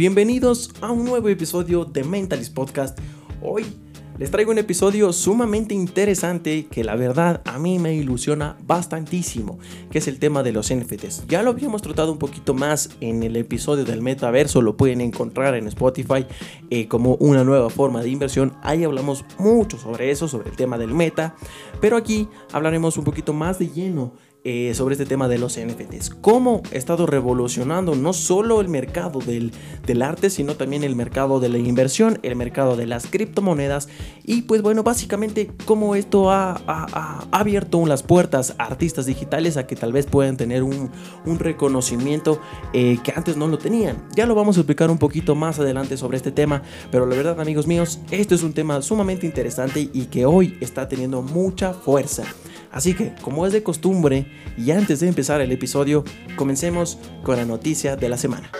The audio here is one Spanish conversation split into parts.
bienvenidos a un nuevo episodio de Mentalist Podcast. Hoy les traigo un episodio sumamente interesante que la verdad a mí me ilusiona bastantísimo, que es el tema de los NFTs. Ya lo habíamos tratado un poquito más en el episodio del metaverso, lo pueden encontrar en Spotify eh, como una nueva forma de inversión. Ahí hablamos mucho sobre eso, sobre el tema del meta, pero aquí hablaremos un poquito más de lleno eh, sobre este tema de los NFTs. Cómo ha estado revolucionando no solo el mercado del, del, arte, sino también el mercado de la inversión, el mercado de las criptomonedas. Y pues bueno, básicamente cómo esto ha, abierto las puertas a artistas digitales a que tal vez puedan tener un, un reconocimiento eh, que antes no lo tenían. Ya lo vamos a explicar un poquito más adelante sobre este tema, pero la verdad amigos míos, esto es un tema sumamente interesante y que hoy está teniendo mucha fuerza. Así que, como es de costumbre, y antes de empezar el episodio, comencemos con la noticia de la semana.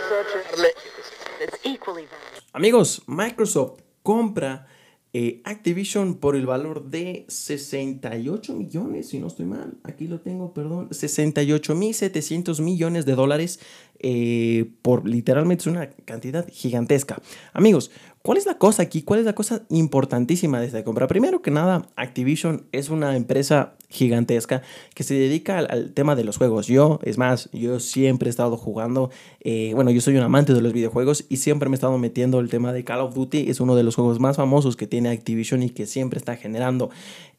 Amigos, Microsoft compra eh, Activision por el valor de 68 millones, si no estoy mal, aquí lo tengo, perdón, 68 mil 700 millones de dólares eh, por literalmente es una cantidad gigantesca. Amigos, ¿cuál es la cosa aquí? ¿Cuál es la cosa importantísima de esta compra? Primero que nada, Activision es una empresa gigantesca que se dedica al, tema de los juegos. Yo, es más, yo siempre he estado jugando, eh, bueno, yo soy un amante de los videojuegos y siempre me he estado metiendo el tema de Call of Duty. Es uno de los juegos más famosos que tiene Activision y que siempre está generando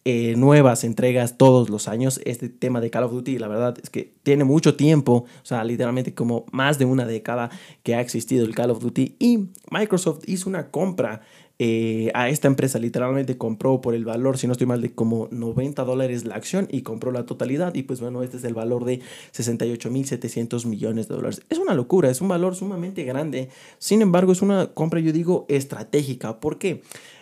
eh, nuevas entregas todos los años. Este tema de Call of Duty, la verdad es que tiene mucho tiempo, o sea, literalmente como más de una década que ha existido el Call of Duty y Microsoft hizo una compra eh, a esta empresa literalmente compró por el valor, si no estoy mal, de como 90 dólares la acción y compró la totalidad. Y pues bueno, este es el valor de 68.700 millones de dólares. Es una locura, es un valor sumamente grande. Sin embargo, es una compra, yo digo, estratégica. ¿Por qué?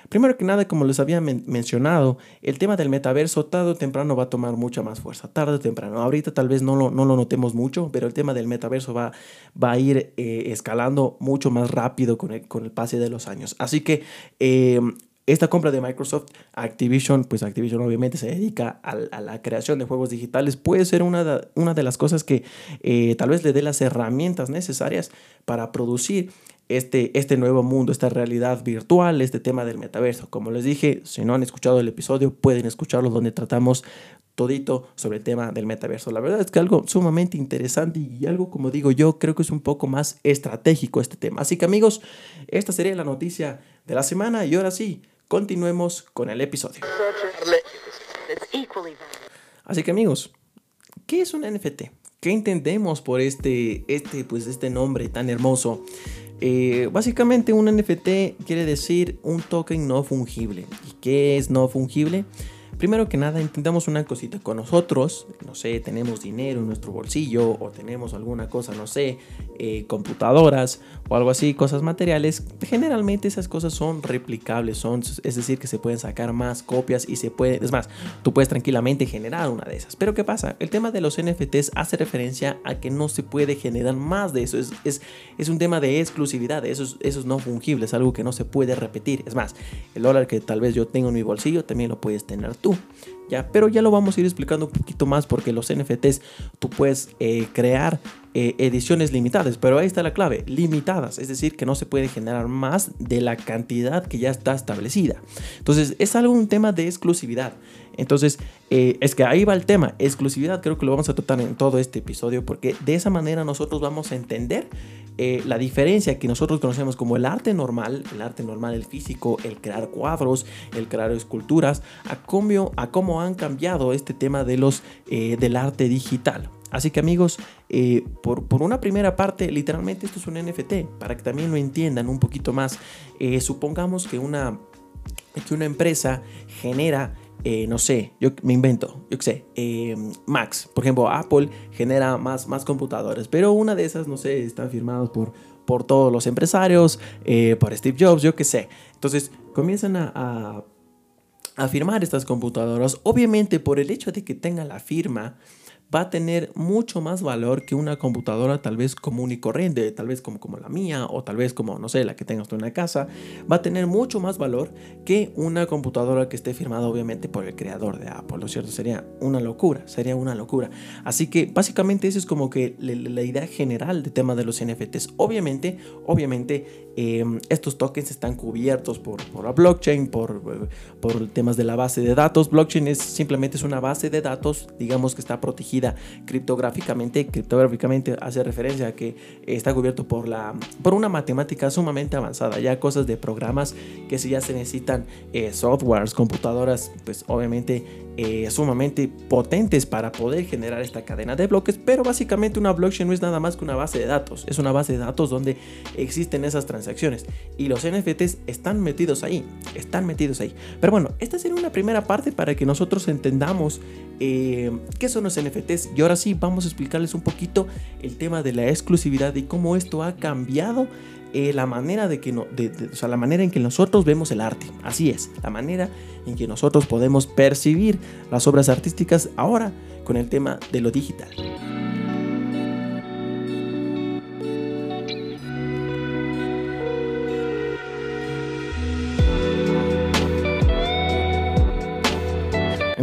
Primero que nada, como les había mencionado, el tema del metaverso tarde o temprano va a tomar mucha más fuerza, tarde o temprano. Ahorita tal vez no lo, no lo notemos mucho, pero el tema del metaverso va, va a ir eh, escalando mucho más rápido con el, con el pase de los años. Así que eh, esta compra de Microsoft, Activision, pues Activision obviamente se dedica a, la creación de juegos digitales, puede ser una de, una de las cosas que eh, tal vez le dé las herramientas necesarias para producir este, este nuevo mundo, esta realidad virtual, este tema del metaverso. Como les dije, si no han escuchado el episodio, pueden escucharlo donde tratamos todito sobre el tema del metaverso. La verdad es que algo sumamente interesante y algo, como digo yo, creo que es un poco más estratégico este tema. Así que amigos, esta sería la noticia de la semana y ahora sí, continuemos con el episodio. Así que amigos, ¿qué es un NFT? ¿Qué entendemos por este, este, pues, este nombre tan hermoso? Eh, básicamente un NFT quiere decir un token no fungible. ¿Y qué es no fungible? Primero que nada, intentamos una cosita con nosotros, no sé, tenemos dinero en nuestro bolsillo o tenemos alguna cosa, no sé, eh, computadoras o algo así, cosas materiales. Generalmente esas cosas son replicables, son, es decir, que se pueden sacar más copias y se puede, es más, tú puedes tranquilamente generar una de esas. Pero ¿qué pasa? El tema de los NFTs hace referencia a que no se puede generar más de eso. Es, es, es un tema de exclusividad, eso es, eso es no fungible, es algo que no se puede repetir. Es más, el dólar que tal vez yo tengo en mi bolsillo también lo puedes tener tú. ¿Ya? Pero ya lo vamos a ir explicando un poquito más porque los NFTs tú puedes eh, crear eh, ediciones limitadas, pero ahí está la clave, limitadas, es decir, que no se puede generar más de la cantidad que ya está establecida. Entonces, es algo un tema de exclusividad. Entonces, eh, es que ahí va el tema, exclusividad, creo que lo vamos a tratar en todo este episodio, porque de esa manera nosotros vamos a entender eh, la diferencia que nosotros conocemos como el arte normal, el arte normal, el físico, el crear cuadros, el crear esculturas, a cómo, a cómo han cambiado este tema de los, del arte digital. Así que amigos, eh, por, una primera parte, literalmente esto es un NFT, para que también lo entiendan un poquito más. Eh, supongamos que una, que una empresa genera, eh, no sé, yo me invento, yo qué sé, Max, por ejemplo, Apple genera más, más computadores, pero una de esas, no sé, están firmados por, por todos los empresarios, por Steve Jobs, yo qué sé. Entonces comienzan a, a firmar estas computadoras. Obviamente por el hecho de que tenga la firma, va a tener mucho más valor que una computadora tal vez común y corriente, tal vez como, la mía o tal vez como, no sé, la que tengas tú en la casa, va a tener mucho más valor que una computadora que esté firmada obviamente por el creador de Apple, ¿no es cierto? Sería una locura, sería una locura. Así que básicamente esa es como que la, idea general del tema de los NFTs. Obviamente, obviamente em, estos tokens están cubiertos por, por la blockchain, por, por temas de la base de datos. Blockchain es simplemente es una base de datos, digamos que está protegida criptográficamente. Criptográficamente hace referencia a que está cubierto por, la, por una matemática sumamente avanzada. Ya cosas de programas que si ya se necesitan eh, softwares, computadoras, pues obviamente eh, sumamente potentes para poder generar esta cadena de bloques, pero básicamente una blockchain no es nada más que una base de datos, es una base de datos donde existen esas transacciones y los NFTs están metidos ahí, están metidos ahí. Pero bueno, esta sería una primera parte para que nosotros entendamos eh, qué son los NFTs y ahora sí vamos a explicarles un poquito el tema de la exclusividad y cómo esto ha cambiado eh, la manera de que no, o sea, la manera en que nosotros vemos el arte. Así es, la manera en que nosotros podemos percibir las obras artísticas ahora con el tema de lo digital.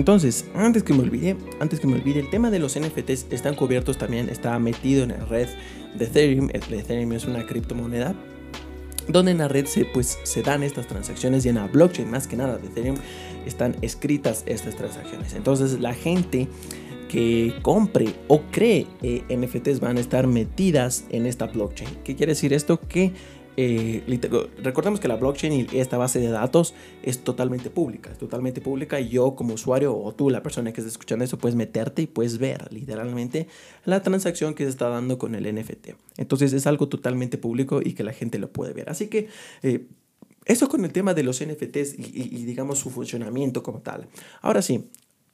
Entonces, antes que me olvide, antes que me olvide, el tema de los NFTs están cubiertos también, está metido en la red de Ethereum. Ethereum es una criptomoneda donde en la red se, pues, se dan estas transacciones y en la blockchain más que nada de Ethereum están escritas estas transacciones. Entonces la gente que compre o cree eh, NFTs van a estar metidas en esta blockchain. ¿Qué quiere decir esto? Que eh, recordemos que la blockchain y esta base de datos es totalmente pública, es totalmente pública. Y yo como usuario o tú, la persona que está escuchando eso, puedes meterte y puedes ver literalmente la transacción que se está dando con el NFT. Entonces es algo totalmente público y que la gente lo puede ver. Así que... Eh, eso con el tema de los NFTs y, digamos su funcionamiento como tal. Ahora sí,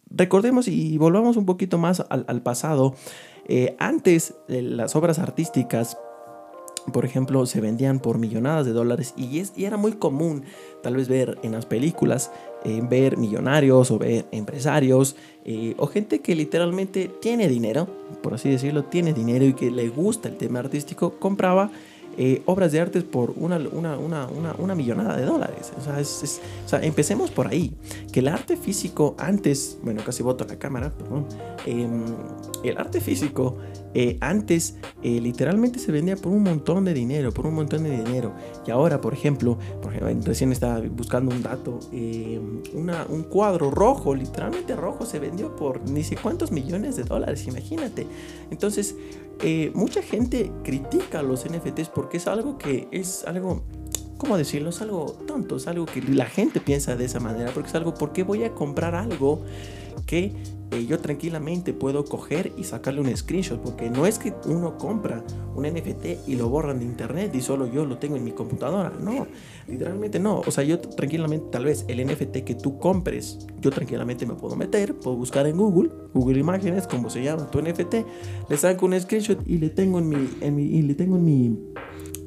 recordemos y volvamos un poquito más al, pasado. Eh, antes las obras artísticas por ejemplo, se vendían por millonadas de dólares y, es, y era muy común tal vez ver en las películas, eh, ver millonarios o ver empresarios eh, o gente que literalmente tiene dinero, por así decirlo, tiene dinero y que le gusta el tema artístico, compraba eh, obras de arte por una, una, una, una, millonada de dólares. O sea, es, o sea, empecemos por ahí. Que el arte físico antes, bueno, casi voto la cámara, perdón. Em, el arte físico eh, antes eh, literalmente se vendía por un montón de dinero, por un montón de dinero. Y ahora, por ejemplo, por ejemplo recién estaba buscando un dato, em, un cuadro rojo, literalmente rojo, se vendió por ni sé cuántos millones de dólares, imagínate. Entonces, eh, mucha gente critica los NFTs porque es algo que es algo, ¿cómo decirlo? Es algo tonto, es algo que la gente piensa de esa manera, porque es algo, ¿por qué voy a comprar algo que yo tranquilamente puedo coger y sacarle un screenshot, porque no es que uno compra un NFT y lo borran de internet y solo yo lo tengo en mi computadora, no, literalmente no, o sea, yo tranquilamente, tal vez el NFT que tú compres, yo tranquilamente me puedo meter, puedo buscar en Google, Google Imágenes, como se llama tu NFT, le saco un screenshot y le tengo en mi, en mi y le tengo en mi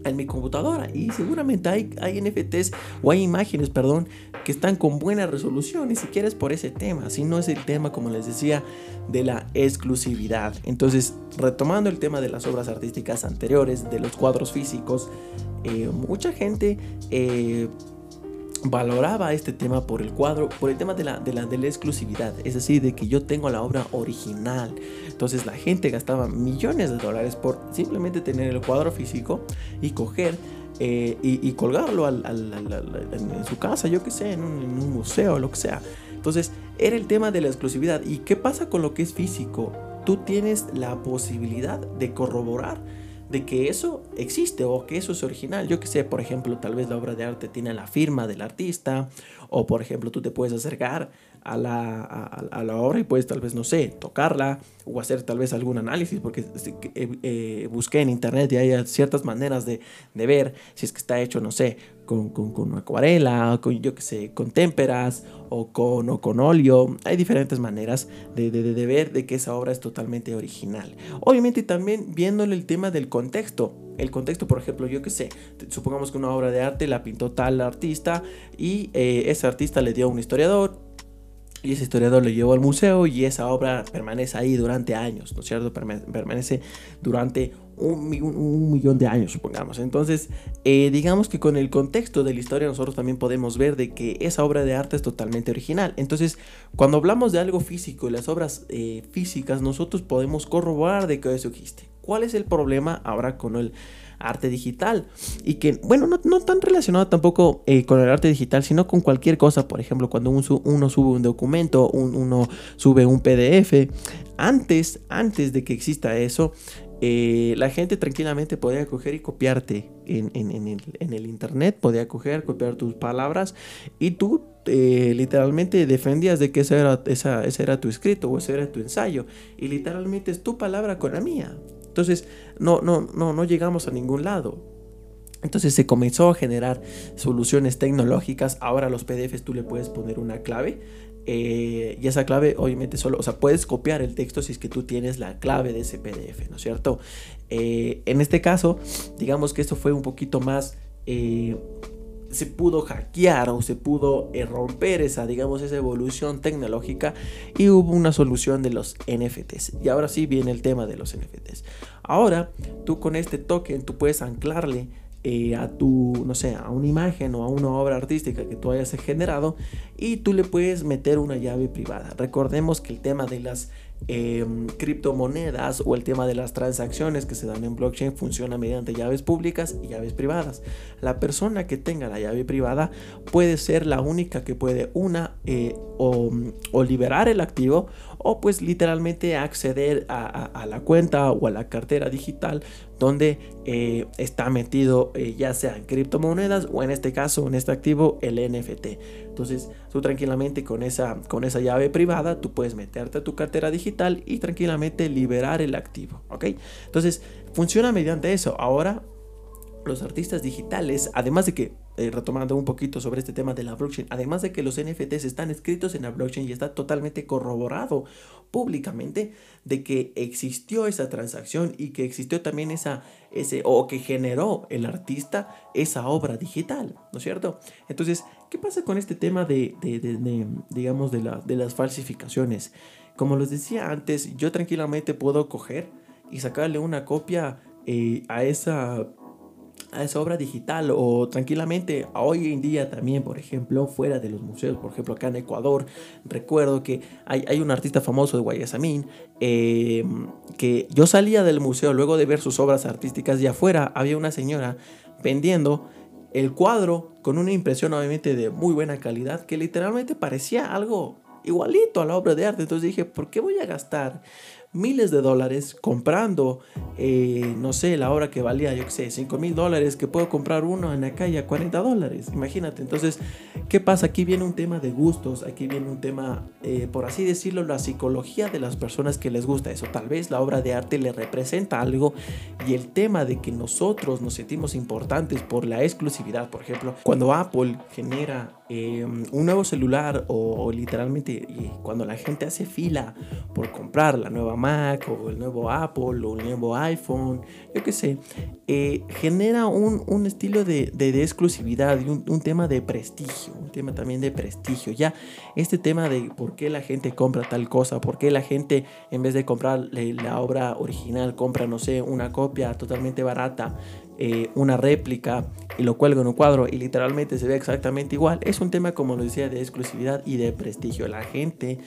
en mi computadora y seguramente hay, hay NFTs o hay imágenes, perdón, que están con buena resolución y si quieres por ese tema, si no es el tema, como les decía, de la exclusividad. Entonces, retomando el tema de las obras artísticas anteriores, de los cuadros físicos, eh, mucha gente... Eh, valoraba este tema por el cuadro, por el tema de la, de la, de la exclusividad, es decir, de que yo tengo la obra original. Entonces la gente gastaba millones de dólares por simplemente tener el cuadro físico y coger eh, y, colgarlo en su casa, yo que sé, en un, en un museo, lo que sea. Entonces era el tema de la exclusividad. ¿Y qué pasa con lo que es físico? Tú tienes la posibilidad de corroborar de que eso existe o que eso es original. Yo que sé, por ejemplo, tal vez la obra de arte tiene la firma del artista o por ejemplo tú te puedes acercar a la, a, la obra y puedes tal vez, no sé, tocarla o hacer tal vez algún análisis porque eh, eh, busqué en internet y hay ciertas maneras de, de, ver si es que está hecho, no sé, con, con, con acuarela, con yo que sé, con témperas o con, o con óleo. Hay diferentes maneras de, de, de ver de que esa obra es totalmente original. Obviamente también viéndole el tema del contexto el contexto, por ejemplo, yo que sé, supongamos que una obra de arte la pintó tal artista y eh, ese artista le dio a un historiador y ese historiador lo llevó al museo y esa obra permanece ahí durante años, ¿no es cierto? Permanece durante un, millón de años, supongamos. Entonces, eh, digamos que con el contexto de la historia nosotros también podemos ver de que esa obra de arte es totalmente original. Entonces, cuando hablamos de algo físico y las obras eh, físicas, nosotros podemos corroborar de que eso existe. ¿Cuál es el problema ahora con el arte digital. Y que, bueno, no, no tan relacionado tampoco eh, con el arte digital, sino con cualquier cosa. Por ejemplo, cuando uno, sube un documento, uno sube un PDF. Antes, antes de que exista eso, eh, la gente tranquilamente podía coger y copiarte en, el, internet, podía coger, copiar tus palabras y tú eh, literalmente defendías de que ese era, esa, ese era tu escrito o ese era tu ensayo y literalmente es tu palabra con la mía. Entonces, no, no, no, no llegamos a ningún lado. Entonces se comenzó a generar soluciones tecnológicas. Ahora los PDFs tú le puedes poner una clave. Eh, y esa clave obviamente solo, o sea, puedes copiar el texto si es que tú tienes la clave de ese PDF, ¿no es cierto? Eh, en este caso, digamos que esto fue un poquito más... Eh, se pudo hackear o se pudo eh, romper esa, digamos, esa evolución tecnológica y hubo una solución de los NFTs. Y ahora sí viene el tema de los NFTs. Ahora, tú con este token, tú puedes anclarle eh, a tu, no sé, a una imagen o a una obra artística que tú hayas generado y tú le puedes meter una llave privada. Recordemos que el tema de las Em, criptomonedas o el tema de las transacciones que se dan en blockchain funciona mediante llaves públicas y llaves privadas. La persona que tenga la llave privada puede ser la única que puede una eh, o, liberar el activo o pues literalmente acceder a, la cuenta o a la cartera digital donde eh, está metido eh, ya sea en criptomonedas o en este caso en este activo el NFT. Entonces tú tranquilamente con esa, con esa llave privada tú puedes meterte a tu cartera digital y tranquilamente liberar el activo. ¿ok? Entonces funciona mediante eso. Ahora los artistas digitales, además de que, eh, retomando un poquito sobre este tema de la blockchain, además de que los NFTs están escritos en la blockchain y está totalmente corroborado públicamente de que existió esa transacción y que existió también esa, ese, o que generó el artista esa obra digital, ¿no es cierto? Entonces, ¿qué pasa con este tema de, digamos, de, la, de las falsificaciones? Como les decía antes, yo tranquilamente puedo coger y sacarle una copia eh, a esa esa obra digital o tranquilamente hoy en día también, por ejemplo, fuera de los museos, por ejemplo, acá en Ecuador, recuerdo que hay, hay un artista famoso de Guayasamín em, que yo salía del museo luego de ver sus obras artísticas y afuera había una señora vendiendo el cuadro con una impresión obviamente de muy buena calidad que literalmente parecía algo igualito a la obra de arte. Entonces dije, ¿por qué voy a gastar miles de dólares comprando, eh, no sé, la obra que valía, yo qué sé, 5 mil dólares, que puedo comprar uno en la calle a 40 dólares. Imagínate. Entonces, ¿qué pasa? Aquí viene un tema de gustos, aquí viene un tema, eh, por así decirlo, la psicología de las personas que les gusta eso. Tal vez la obra de arte le representa algo y el tema de que nosotros nos sentimos importantes por la exclusividad, por ejemplo, cuando Apple genera em, un nuevo celular o, literalmente cuando la gente hace fila por comprar la nueva Mac o el nuevo Apple o el nuevo iPhone, yo qué sé, eh, genera un, estilo de, exclusividad y un, tema de prestigio, un tema también de prestigio. Ya este tema de por qué la gente compra tal cosa, por qué la gente en vez de comprar la obra original compra, no sé, una copia totalmente barata, eh, una réplica y lo cuelga en un cuadro y literalmente se ve exactamente igual. Es un tema, como lo decía, de exclusividad y de prestigio. La gente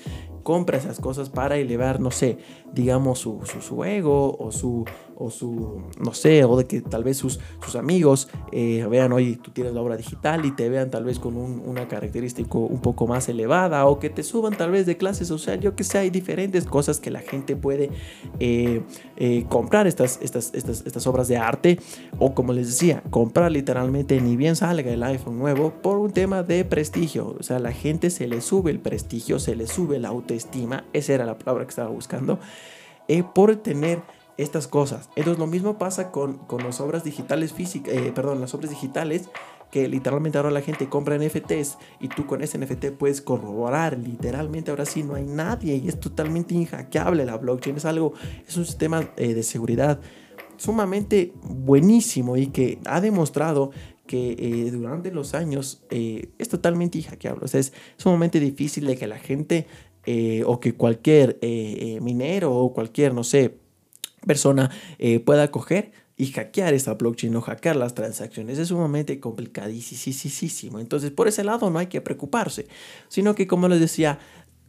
compra esas cosas para elevar, no sé, digamos su, su, ego o su, o su, no sé, o de que tal vez sus, sus amigos eh, vean, oye, tú tienes la obra digital y te vean tal vez con una característica un poco más elevada o que te suban tal vez de clase social, yo que sé, hay diferentes cosas que la gente puede eh, eh, comprar estas, estas, estas, estas obras de arte. O como les decía, comprar literalmente ni bien salga el iPhone nuevo por un tema de prestigio, o sea, la gente se le sube el prestigio, se le sube la autoestima, esa era la palabra que estaba buscando, por tener estas cosas. Entonces lo mismo pasa con, con las obras digitales físicas, eh, perdón, las obras digitales que literalmente ahora la gente compra NFTs y tú con ese NFT puedes corroborar, literalmente ahora sí no hay nadie y es totalmente inhackeable la blockchain, es algo, es un sistema eh, de seguridad sumamente buenísimo y que ha demostrado que eh, durante los años eh, es totalmente hackeable. O sea, es sumamente difícil de que la gente o que cualquier minero o cualquier, no sé, persona pueda coger y hackear esta blockchain o hackear las transacciones es sumamente complicadísimo. Entonces, por ese lado no hay que preocuparse, sino que, como les decía,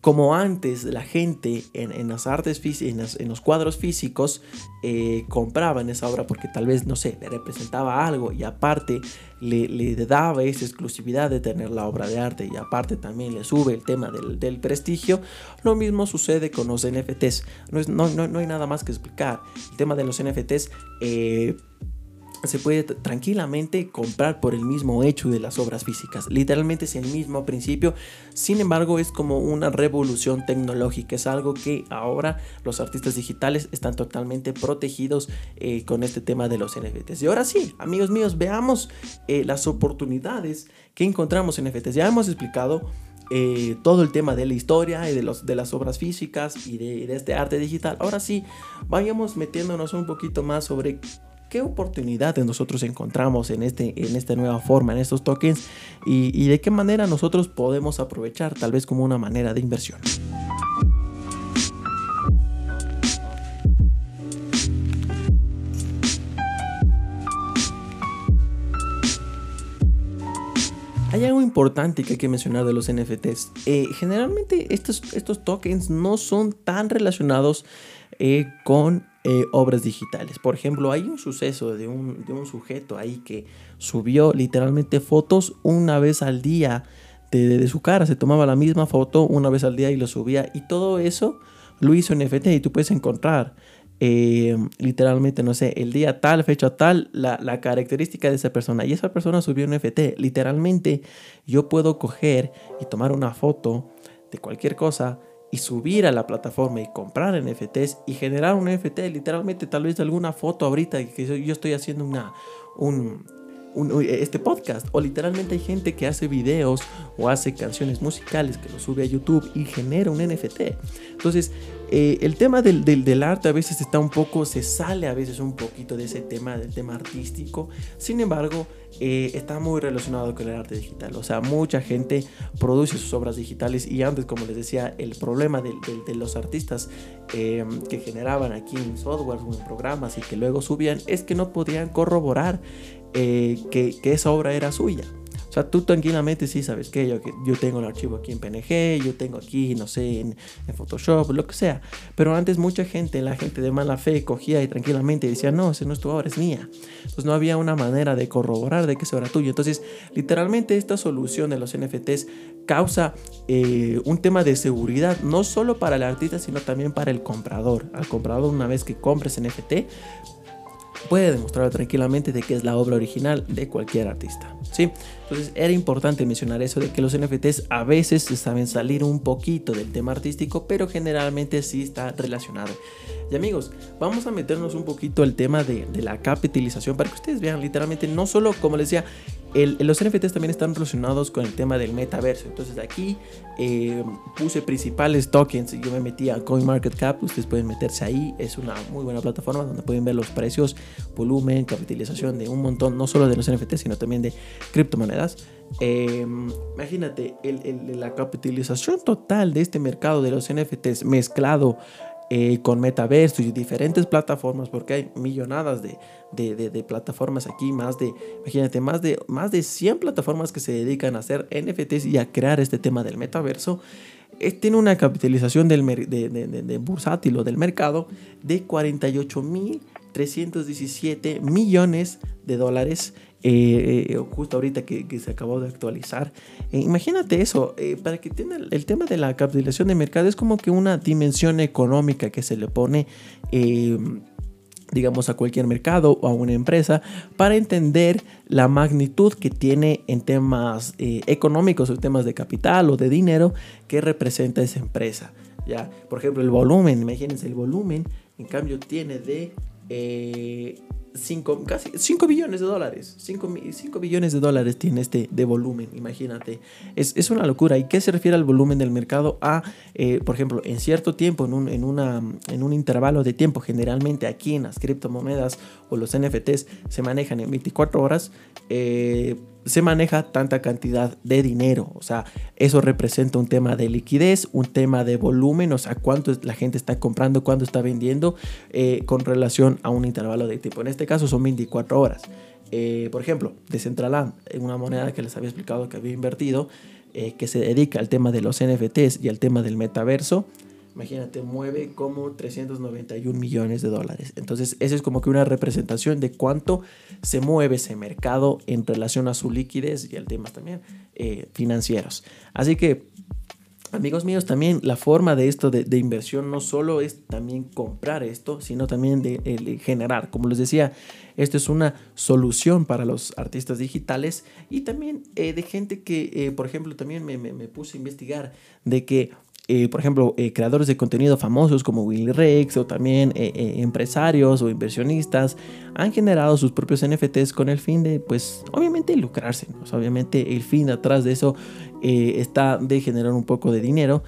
como antes la gente en, las artes en, en, los cuadros físicos eh, compraban esa obra porque tal vez, no sé, le representaba algo y aparte le, le, daba esa exclusividad de tener la obra de arte y aparte también le sube el tema del, del prestigio, lo mismo sucede con los NFTs. No, no, no, hay nada más que explicar. El tema de los NFTs... Eh, se puede tranquilamente comprar por el mismo hecho de las obras físicas. Literalmente es el mismo principio. Sin embargo, es como una revolución tecnológica. Es algo que ahora los artistas digitales están totalmente protegidos eh, con este tema de los NFTs. Y ahora sí, amigos míos, veamos eh, las oportunidades que encontramos en NFTs. Ya hemos explicado eh, todo el tema de la historia y de, los, de las obras físicas y de, de, este arte digital. Ahora sí, vayamos metiéndonos un poquito más sobre qué oportunidades nosotros encontramos en, este, en esta nueva forma, en estos tokens y, de qué manera nosotros podemos aprovechar tal vez como una manera de inversión. Hay algo importante que hay que mencionar de los NFTs. Eh, generalmente estos, estos tokens no son tan relacionados eh, con eh, obras digitales. Por ejemplo, hay un suceso de un, de un, sujeto ahí que subió literalmente fotos una vez al día de, de, su cara. Se tomaba la misma foto una vez al día y lo subía. Y todo eso lo hizo en NFT y tú puedes encontrar eh, literalmente, no sé, el día tal, fecha tal, la, la, característica de esa persona. Y esa persona subió un NFT. Literalmente yo puedo coger y tomar una foto de cualquier cosa y subir a la plataforma y comprar NFTs y generar un NFT, literalmente tal vez alguna foto ahorita que yo estoy haciendo una, un, este podcast. O literalmente hay gente que hace videos o hace canciones musicales que lo sube a YouTube y genera un NFT. Entonces, eh, el tema del, del, arte a veces está un poco, se sale a veces un poquito de ese tema, del tema artístico. Sin embargo, eh, está muy relacionado con el arte digital. O sea, mucha gente produce sus obras digitales y antes, como les decía, el problema de, los artistas eh, que generaban aquí en software o en programas y que luego subían es que no podían corroborar que, que esa obra era suya. O sea, tú tranquilamente sí sabes que yo, yo tengo el archivo aquí en PNG, yo tengo aquí, no sé, en, Photoshop, lo que sea. Pero antes mucha gente, la gente de mala fe, cogía y tranquilamente decía, no, ese no es tu obra, es mía. Entonces no había una manera de corroborar de que eso era tuyo. Entonces, literalmente esta solución de los NFTs causa eh, un tema de seguridad, no solo para el artista, sino también para el comprador. Al comprador, una vez que compres NFT, puede demostrar tranquilamente de que es la obra original de cualquier artista. ¿sí? Entonces era importante mencionar eso de que los NFTs a veces saben salir un poquito del tema artístico, pero generalmente sí está relacionado. Y amigos, vamos a meternos un poquito al tema de, de la capitalización para que ustedes vean literalmente no solo, como les decía, los NFTs también están relacionados con el tema del metaverso. Entonces aquí eh, puse principales tokens. Yo me metí a CoinMarketCap. Ustedes pueden meterse ahí. Es una muy buena plataforma donde pueden ver los precios, volumen, capitalización de un montón, no solo de los NFTs, sino también de criptomonedas. Eh, imagínate la capitalización total de este mercado de los NFTs mezclado eh, con metaverso y diferentes plataformas, porque hay millonadas de, de, de, plataformas aquí, más de, imagínate, más de, más de 100 plataformas que se dedican a hacer NFTs y a crear este tema del metaverso. Eh, tiene una capitalización del de, bursátil o del mercado de 48.317 millones de dólares eh, eh, justo ahorita que, se acabó de actualizar. Eh, imagínate eso, para que tenga el, tema de la capitalización de mercado es como que una dimensión económica que se le pone digamos, a cualquier mercado o a una empresa para entender la magnitud que tiene en temas económicos o temas de capital o de dinero que representa esa empresa. ¿ya? Por ejemplo, el volumen, imagínense, el volumen en cambio tiene de eh, 5, casi 5 billones de dólares. 5, 5, billones de dólares tiene este de volumen, imagínate. Es, es, una locura. ¿Y qué se refiere al volumen del mercado? A, eh, por ejemplo, en cierto tiempo, en un, en, una, en un intervalo de tiempo, generalmente aquí en las criptomonedas o los NFTs se manejan en 24 horas. Eh, se maneja tanta cantidad de dinero. O sea, eso representa un tema de liquidez, un tema de volumen, o sea, cuánto la gente está comprando, cuánto está vendiendo eh, con relación a un intervalo de tiempo. En este caso son 24 horas. Eh, por ejemplo, Decentraland, una moneda que les había explicado que había invertido, eh, que se dedica al tema de los NFTs y al tema del metaverso, imagínate, mueve como 391 millones de dólares. Entonces, eso es como que una representación de cuánto se mueve ese mercado en relación a su liquidez y al tema también eh, financieros. Así que, amigos míos, también la forma de esto de, inversión no solo es también comprar esto, sino también de, generar. Como les decía, esto es una solución para los artistas digitales y también eh, de gente que, eh, por ejemplo, también me, me, puse a investigar de que eh, por ejemplo, eh, creadores de contenido famosos como Willy Rex o también eh, empresarios o inversionistas han generado sus propios NFTs con el fin de, pues, obviamente lucrarse. obviamente el fin atrás de eso está de generar un poco de dinero,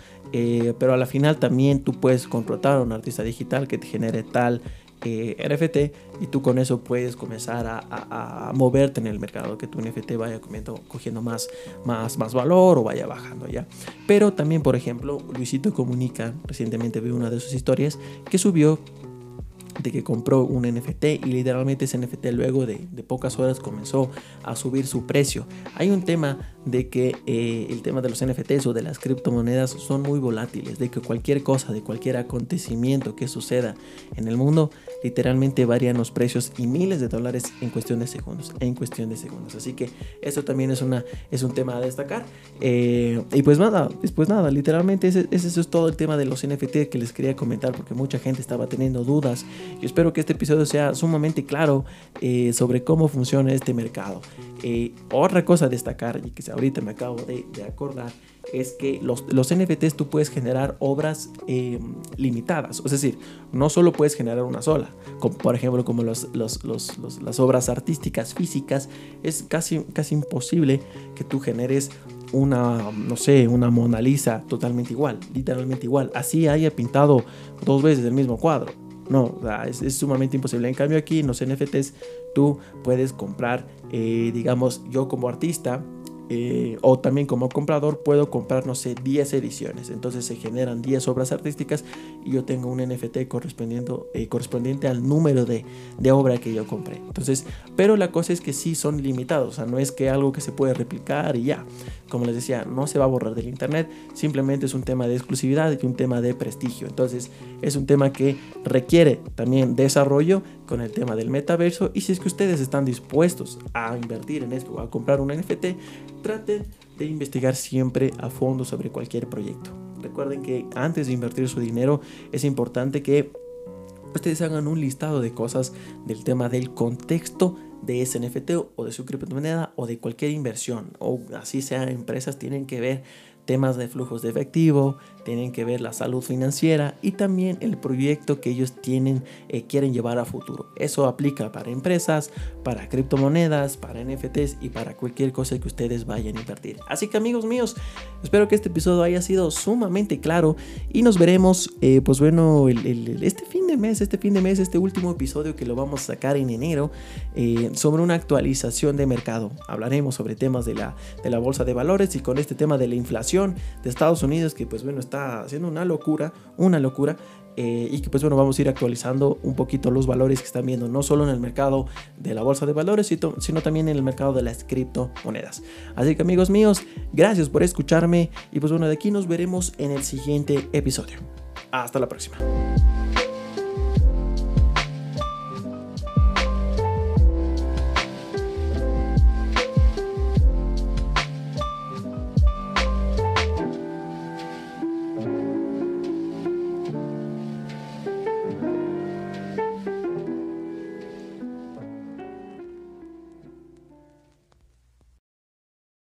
pero a la final también tú puedes contratar a un artista digital que te genere tal eh, NFT y tú con eso puedes comenzar a, moverte en el mercado, que tu NFT vaya cogiendo más, más, más valor o vaya bajando ya. Pero también, por ejemplo, Luisito Comunica, recientemente vi una de sus historias que subió de que compró un NFT y literalmente ese NFT luego de, pocas horas comenzó a subir su precio. Hay un tema de que eh, el tema de los NFTs o de las criptomonedas son muy volátiles, de que cualquier cosa, de cualquier acontecimiento que suceda en el mundo, literalmente varían los precios y miles de dólares en cuestión de segundos, en cuestión de segundos. Así que eso también es, una, es un tema a destacar. Eh, y pues nada, después nada, literalmente ese, ese es todo el tema de los NFT que les quería comentar porque mucha gente estaba teniendo dudas yo espero que este episodio sea sumamente claro eh, sobre cómo funciona este mercado. Eh, otra cosa a destacar, y que ahorita me acabo de, acordar, es que los, los, NFTs tú puedes generar obras em, limitadas. Es decir, no solo puedes generar una sola, como por ejemplo como los, los, las obras artísticas físicas, es casi, casi imposible que tú generes una, no sé, una Mona Lisa totalmente igual, literalmente igual. Así haya pintado dos veces el mismo cuadro. No, es, sumamente imposible. En cambio aquí en los NFTs tú puedes comprar, eh, digamos, yo como artista eh, o también como comprador puedo comprar, no sé, 10 ediciones. Entonces se generan 10 obras artísticas y yo tengo un NFT correspondiendo, eh, correspondiente al número de, de, obra que yo compré. Entonces, pero la cosa es que sí son limitados, o sea, no es que algo que se puede replicar y ya. Como les decía, no se va a borrar del internet, simplemente es un tema de exclusividad y un tema de prestigio. Entonces, es un tema que requiere también desarrollo con el tema del metaverso y si es que ustedes están dispuestos a invertir en esto o a comprar un NFT, traten de investigar siempre a fondo sobre cualquier proyecto. Recuerden que antes de invertir su dinero es importante que ustedes hagan un listado de cosas del tema del contexto de ese NFT o de su criptomoneda o de cualquier inversión o así sea empresas tienen que ver temas de flujos de efectivo, tienen que ver la salud financiera y también el proyecto que ellos tienen, eh, quieren llevar a futuro. Eso aplica para empresas, para criptomonedas, para NFTs y para cualquier cosa que ustedes vayan a invertir. Así que amigos míos, espero que este episodio haya sido sumamente claro y nos veremos, eh, pues bueno, este fin de mes, este fin de mes, este último episodio que lo vamos a sacar en enero eh, sobre una actualización de mercado. Hablaremos sobre temas de la, de la bolsa de valores y con este tema de la inflación de Estados Unidos que pues bueno está haciendo una locura, una locura. Eh, y que pues bueno, vamos a ir actualizando un poquito los valores que están viendo, no solo en el mercado de la bolsa de valores, sino también en el mercado de las criptomonedas. Así que amigos míos, gracias por escucharme y pues bueno, de aquí nos veremos en el siguiente episodio. Hasta la próxima.